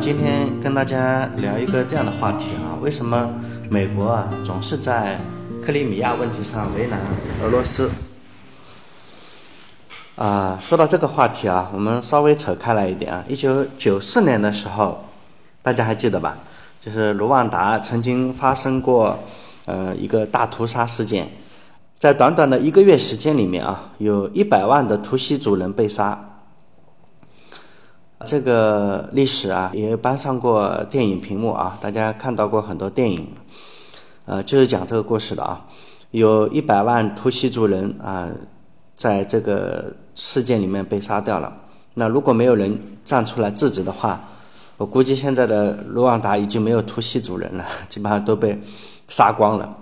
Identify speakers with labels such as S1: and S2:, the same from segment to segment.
S1: 今天跟大家聊一个这样的话题啊，为什么美国啊总是在克里米亚问题上为难俄罗斯？啊，说到这个话题啊，我们稍微扯开来一点啊，一九九四年的时候，大家还记得吧？就是卢旺达曾经发生过呃一个大屠杀事件，在短短的一个月时间里面啊，有一百万的图西族人被杀。这个历史啊，也搬上过电影屏幕啊，大家看到过很多电影，呃，就是讲这个故事的啊。有一百万图西族人啊，在这个事件里面被杀掉了。那如果没有人站出来制止的话，我估计现在的卢旺达已经没有图西族人了，基本上都被杀光了。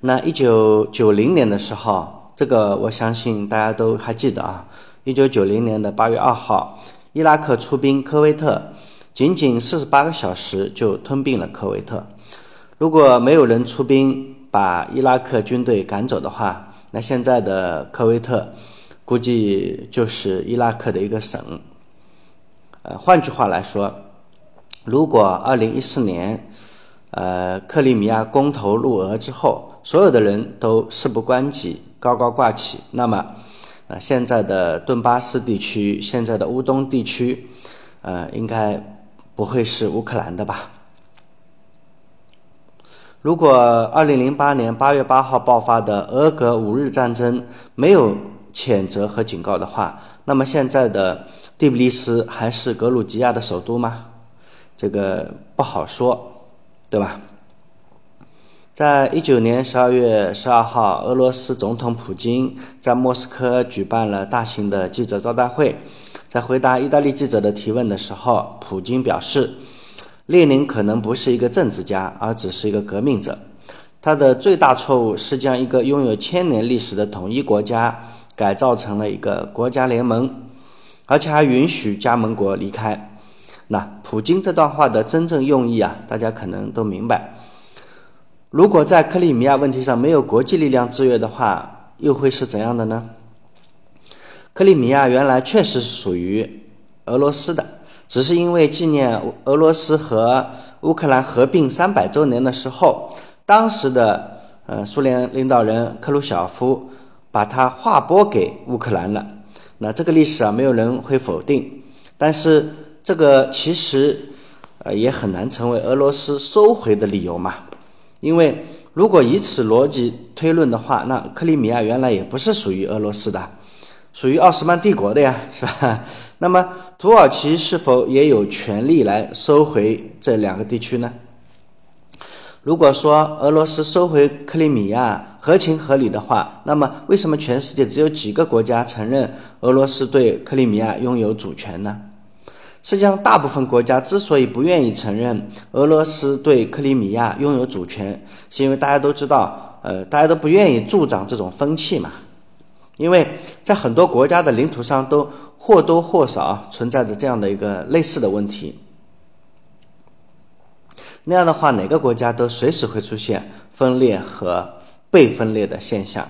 S1: 那一九九零年的时候，这个我相信大家都还记得啊。一九九零年的八月二号。伊拉克出兵科威特，仅仅四十八个小时就吞并了科威特。如果没有人出兵把伊拉克军队赶走的话，那现在的科威特估计就是伊拉克的一个省。呃，换句话来说，如果二零一四年，呃，克里米亚公投入俄之后，所有的人都事不关己、高高挂起，那么。啊，现在的顿巴斯地区，现在的乌东地区，呃，应该不会是乌克兰的吧？如果二零零八年八月八号爆发的俄格五日战争没有谴责和警告的话，那么现在的第比利斯还是格鲁吉亚的首都吗？这个不好说，对吧？在一九年十二月十二号，俄罗斯总统普京在莫斯科举办了大型的记者招待会。在回答意大利记者的提问的时候，普京表示，列宁可能不是一个政治家，而只是一个革命者。他的最大错误是将一个拥有千年历史的统一国家改造成了一个国家联盟，而且还允许加盟国离开。那普京这段话的真正用意啊，大家可能都明白。如果在克里米亚问题上没有国际力量制约的话，又会是怎样的呢？克里米亚原来确实属于俄罗斯的，只是因为纪念俄罗斯和乌克兰合并三百周年的时候，当时的呃苏联领导人克鲁晓夫把它划拨给乌克兰了。那这个历史啊，没有人会否定，但是这个其实呃也很难成为俄罗斯收回的理由嘛。因为如果以此逻辑推论的话，那克里米亚原来也不是属于俄罗斯的，属于奥斯曼帝国的呀，是吧？那么土耳其是否也有权利来收回这两个地区呢？如果说俄罗斯收回克里米亚合情合理的话，那么为什么全世界只有几个国家承认俄罗斯对克里米亚拥有主权呢？实际上，大部分国家之所以不愿意承认俄罗斯对克里米亚拥有主权，是因为大家都知道，呃，大家都不愿意助长这种风气嘛。因为在很多国家的领土上，都或多或少存在着这样的一个类似的问题。那样的话，哪个国家都随时会出现分裂和被分裂的现象。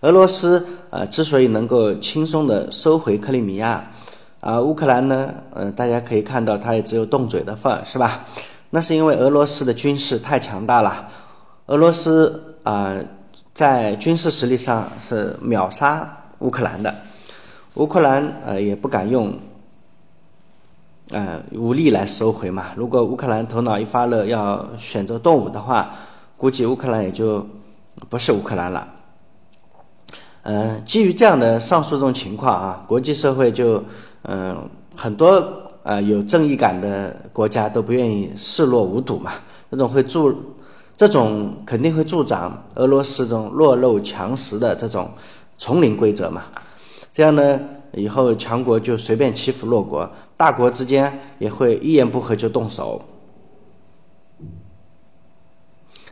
S1: 俄罗斯呃，之所以能够轻松的收回克里米亚。啊，乌克兰呢？呃，大家可以看到，它也只有动嘴的份儿，是吧？那是因为俄罗斯的军事太强大了。俄罗斯啊，在军事实力上是秒杀乌克兰的。乌克兰呃也不敢用呃武力来收回嘛。如果乌克兰头脑一发热要选择动武的话，估计乌克兰也就不是乌克兰了。嗯，基于这样的上述这种情况啊，国际社会就。嗯，很多呃有正义感的国家都不愿意视若无睹嘛，这种会助，这种肯定会助长俄罗斯这种弱肉强食的这种丛林规则嘛。这样呢，以后强国就随便欺负弱国，大国之间也会一言不合就动手。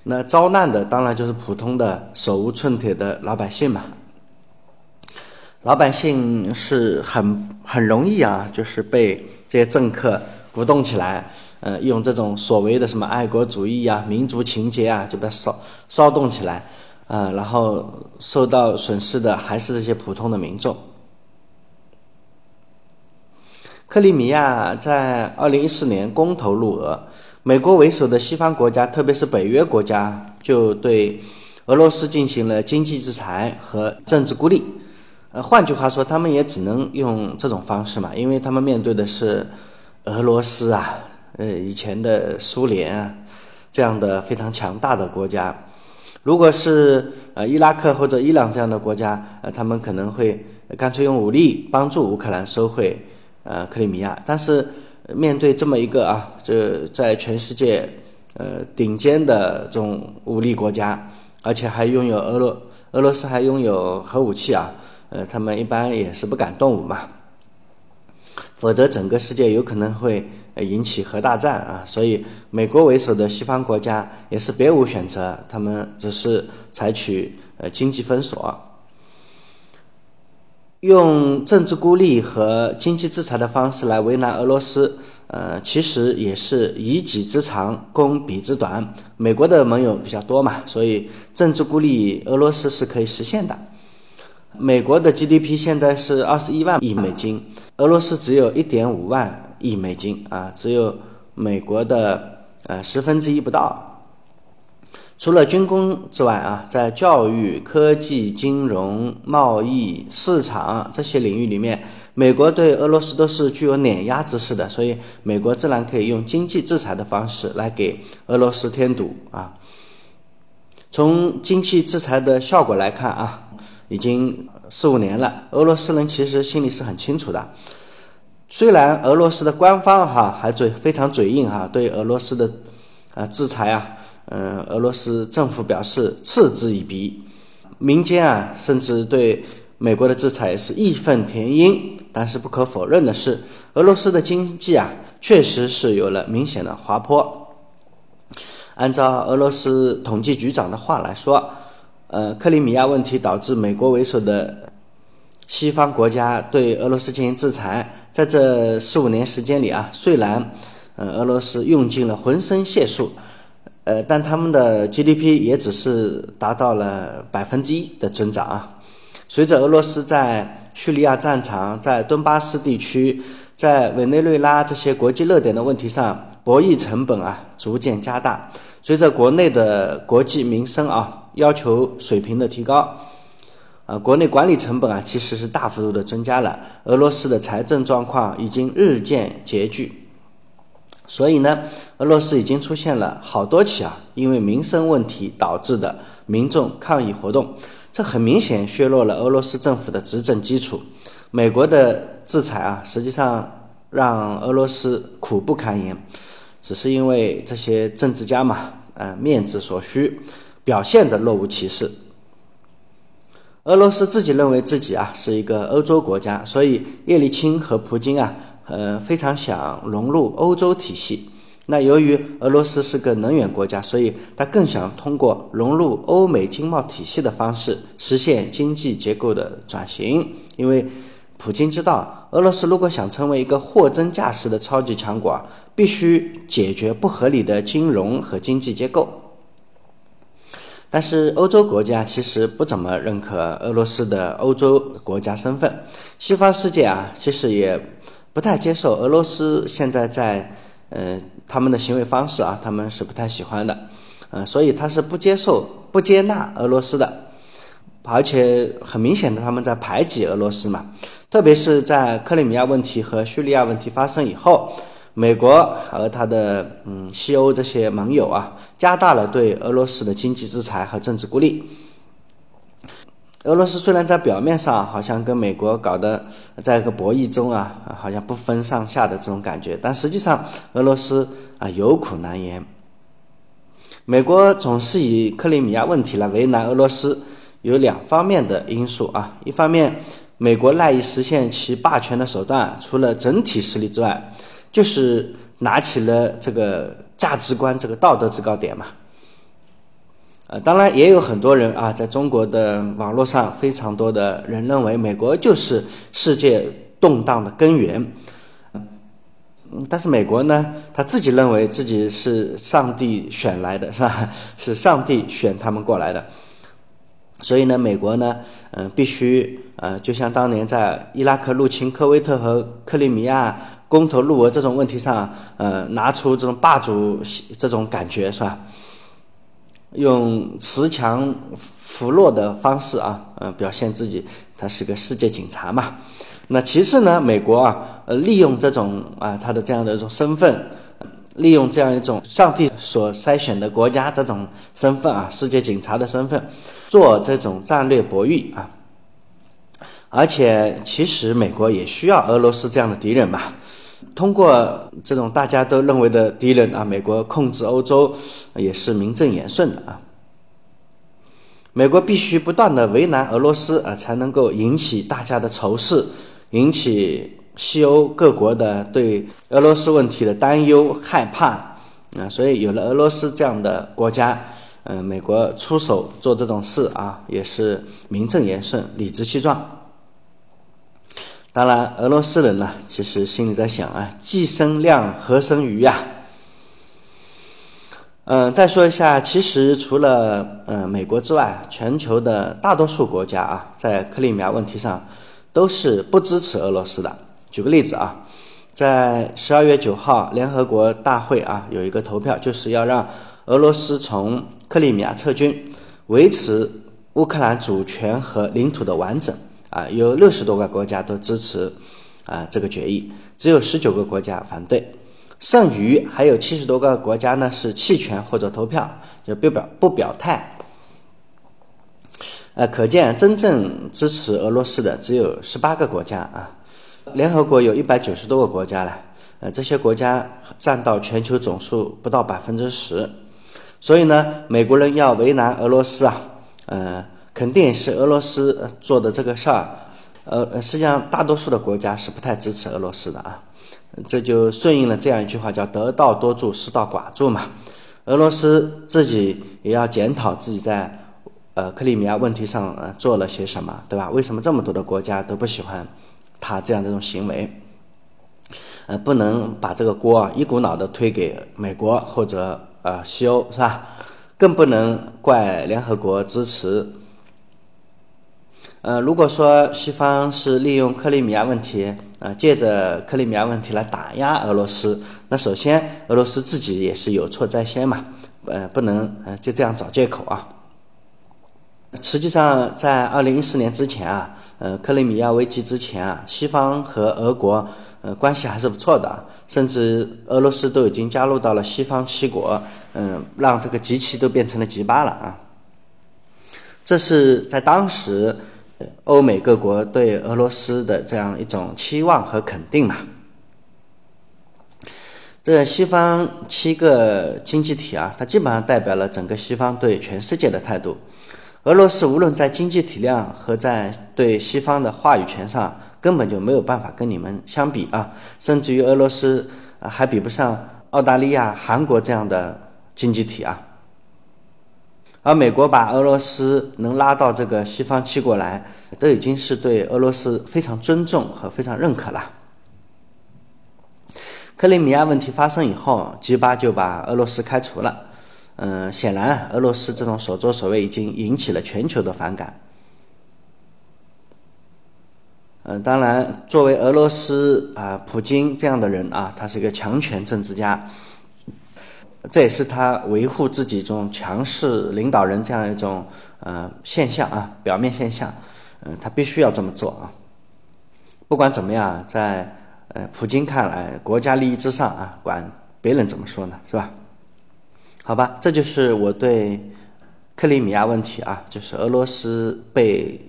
S1: 那遭难的当然就是普通的手无寸铁的老百姓嘛。老百姓是很很容易啊，就是被这些政客鼓动起来，呃，用这种所谓的什么爱国主义啊、民族情结啊，就被骚骚动起来，呃，然后受到损失的还是这些普通的民众。克里米亚在二零一四年公投入俄，美国为首的西方国家，特别是北约国家，就对俄罗斯进行了经济制裁和政治孤立。呃，换句话说，他们也只能用这种方式嘛，因为他们面对的是俄罗斯啊，呃，以前的苏联啊，这样的非常强大的国家。如果是呃伊拉克或者伊朗这样的国家，呃，他们可能会干脆用武力帮助乌克兰收回。呃，克里米亚，但是面对这么一个啊，这在全世界呃顶尖的这种武力国家，而且还拥有俄罗俄罗斯还拥有核武器啊，呃，他们一般也是不敢动武嘛，否则整个世界有可能会引起核大战啊。所以，美国为首的西方国家也是别无选择，他们只是采取呃经济封锁。用政治孤立和经济制裁的方式来为难俄罗斯，呃，其实也是以己之长攻彼之短。美国的盟友比较多嘛，所以政治孤立俄罗斯是可以实现的。美国的 GDP 现在是二十一万亿美金，俄罗斯只有一点五万亿美金啊，只有美国的呃十分之一不到。除了军工之外啊，在教育、科技、金融、贸易、市场这些领域里面，美国对俄罗斯都是具有碾压之势的，所以美国自然可以用经济制裁的方式来给俄罗斯添堵啊。从经济制裁的效果来看啊，已经四五年了，俄罗斯人其实心里是很清楚的。虽然俄罗斯的官方哈还嘴非常嘴硬哈，对俄罗斯的啊制裁啊。嗯，俄罗斯政府表示嗤之以鼻，民间啊甚至对美国的制裁是义愤填膺。但是不可否认的是，俄罗斯的经济啊确实是有了明显的滑坡。按照俄罗斯统计局长的话来说，呃，克里米亚问题导致美国为首的西方国家对俄罗斯进行制裁。在这四五年时间里啊，虽然呃俄罗斯用尽了浑身解数。呃，但他们的 GDP 也只是达到了百分之一的增长啊。随着俄罗斯在叙利亚战场、在顿巴斯地区、在委内瑞拉这些国际热点的问题上博弈成本啊逐渐加大，随着国内的国际民生啊要求水平的提高，啊，国内管理成本啊其实是大幅度的增加了。俄罗斯的财政状况已经日渐拮据。所以呢，俄罗斯已经出现了好多起啊，因为民生问题导致的民众抗议活动，这很明显削弱了俄罗斯政府的执政基础。美国的制裁啊，实际上让俄罗斯苦不堪言，只是因为这些政治家嘛，呃，面子所需，表现的若无其事。俄罗斯自己认为自己啊是一个欧洲国家，所以叶利钦和普京啊。呃，非常想融入欧洲体系。那由于俄罗斯是个能源国家，所以他更想通过融入欧美经贸体系的方式实现经济结构的转型。因为普京知道，俄罗斯如果想成为一个货真价实的超级强国，必须解决不合理的金融和经济结构。但是欧洲国家其实不怎么认可俄罗斯的欧洲国家身份。西方世界啊，其实也。不太接受俄罗斯现在在，呃，他们的行为方式啊，他们是不太喜欢的，呃，所以他是不接受、不接纳俄罗斯的，而且很明显的他们在排挤俄罗斯嘛，特别是在克里米亚问题和叙利亚问题发生以后，美国和他的嗯西欧这些盟友啊，加大了对俄罗斯的经济制裁和政治孤立。俄罗斯虽然在表面上好像跟美国搞得在一个博弈中啊，好像不分上下的这种感觉，但实际上俄罗斯啊有苦难言。美国总是以克里米亚问题来为难俄罗斯，有两方面的因素啊。一方面，美国赖以实现其霸权的手段，除了整体实力之外，就是拿起了这个价值观、这个道德制高点嘛。呃，当然也有很多人啊，在中国的网络上，非常多的人认为美国就是世界动荡的根源。嗯，但是美国呢，他自己认为自己是上帝选来的，是吧？是上帝选他们过来的。所以呢，美国呢，嗯，必须呃，就像当年在伊拉克入侵科威特和克里米亚公投入俄这种问题上，呃，拿出这种霸主这种感觉是吧？用恃强扶弱的方式啊，呃，表现自己，他是个世界警察嘛。那其次呢，美国啊，呃，利用这种啊，他的这样的一种身份。利用这样一种上帝所筛选的国家这种身份啊，世界警察的身份，做这种战略博弈啊。而且，其实美国也需要俄罗斯这样的敌人嘛。通过这种大家都认为的敌人啊，美国控制欧洲也是名正言顺的啊。美国必须不断的为难俄罗斯啊，才能够引起大家的仇视，引起。西欧各国的对俄罗斯问题的担忧、害怕啊，所以有了俄罗斯这样的国家，嗯，美国出手做这种事啊，也是名正言顺、理直气壮。当然，俄罗斯人呢，其实心里在想啊，既生亮，何生瑜呀？嗯，再说一下，其实除了嗯美国之外，全球的大多数国家啊，在克里米亚问题上都是不支持俄罗斯的。举个例子啊，在十二月九号联合国大会啊有一个投票，就是要让俄罗斯从克里米亚撤军，维持乌克兰主权和领土的完整啊，有六十多个国家都支持啊这个决议，只有十九个国家反对，剩余还有七十多个国家呢是弃权或者投票，就不表不表态。呃，可见真正支持俄罗斯的只有十八个国家啊。联合国有一百九十多个国家了，呃，这些国家占到全球总数不到百分之十，所以呢，美国人要为难俄罗斯啊，呃，肯定是俄罗斯做的这个事儿，呃，实际上大多数的国家是不太支持俄罗斯的啊，这就顺应了这样一句话，叫得道多助，失道寡助嘛。俄罗斯自己也要检讨自己在呃克里米亚问题上呃做了些什么，对吧？为什么这么多的国家都不喜欢？他这样这种行为，呃，不能把这个锅一股脑的推给美国或者呃西欧，是吧？更不能怪联合国支持。呃，如果说西方是利用克里米亚问题，呃，借着克里米亚问题来打压俄罗斯，那首先俄罗斯自己也是有错在先嘛，呃，不能呃就这样找借口啊。实际上，在二零一四年之前啊，呃，克里米亚危机之前啊，西方和俄国呃关系还是不错的，甚至俄罗斯都已经加入到了西方七国，嗯，让这个集齐都变成了集八了啊。这是在当时，欧美各国对俄罗斯的这样一种期望和肯定嘛。这西方七个经济体啊，它基本上代表了整个西方对全世界的态度。俄罗斯无论在经济体量和在对西方的话语权上，根本就没有办法跟你们相比啊！甚至于俄罗斯，还比不上澳大利亚、韩国这样的经济体啊。而美国把俄罗斯能拉到这个西方七国来，都已经是对俄罗斯非常尊重和非常认可了。克里米亚问题发生以后，吉巴就把俄罗斯开除了。嗯，显然，俄罗斯这种所作所为已经引起了全球的反感。嗯，当然，作为俄罗斯啊，普京这样的人啊，他是一个强权政治家，这也是他维护自己这种强势领导人这样一种呃现象啊，表面现象。嗯，他必须要这么做啊。不管怎么样，在呃普京看来，国家利益之上啊，管别人怎么说呢，是吧？好吧，这就是我对克里米亚问题啊，就是俄罗斯被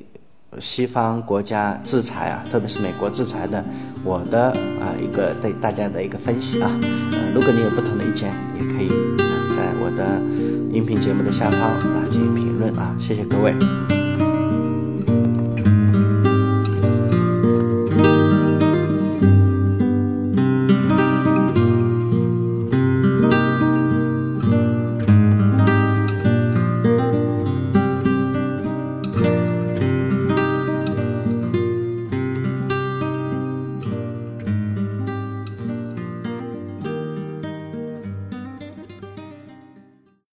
S1: 西方国家制裁啊，特别是美国制裁的，我的啊一个对大家的一个分析啊。嗯，如果你有不同的意见，也可以在我的音频节目的下方啊进行评论啊。谢谢各位。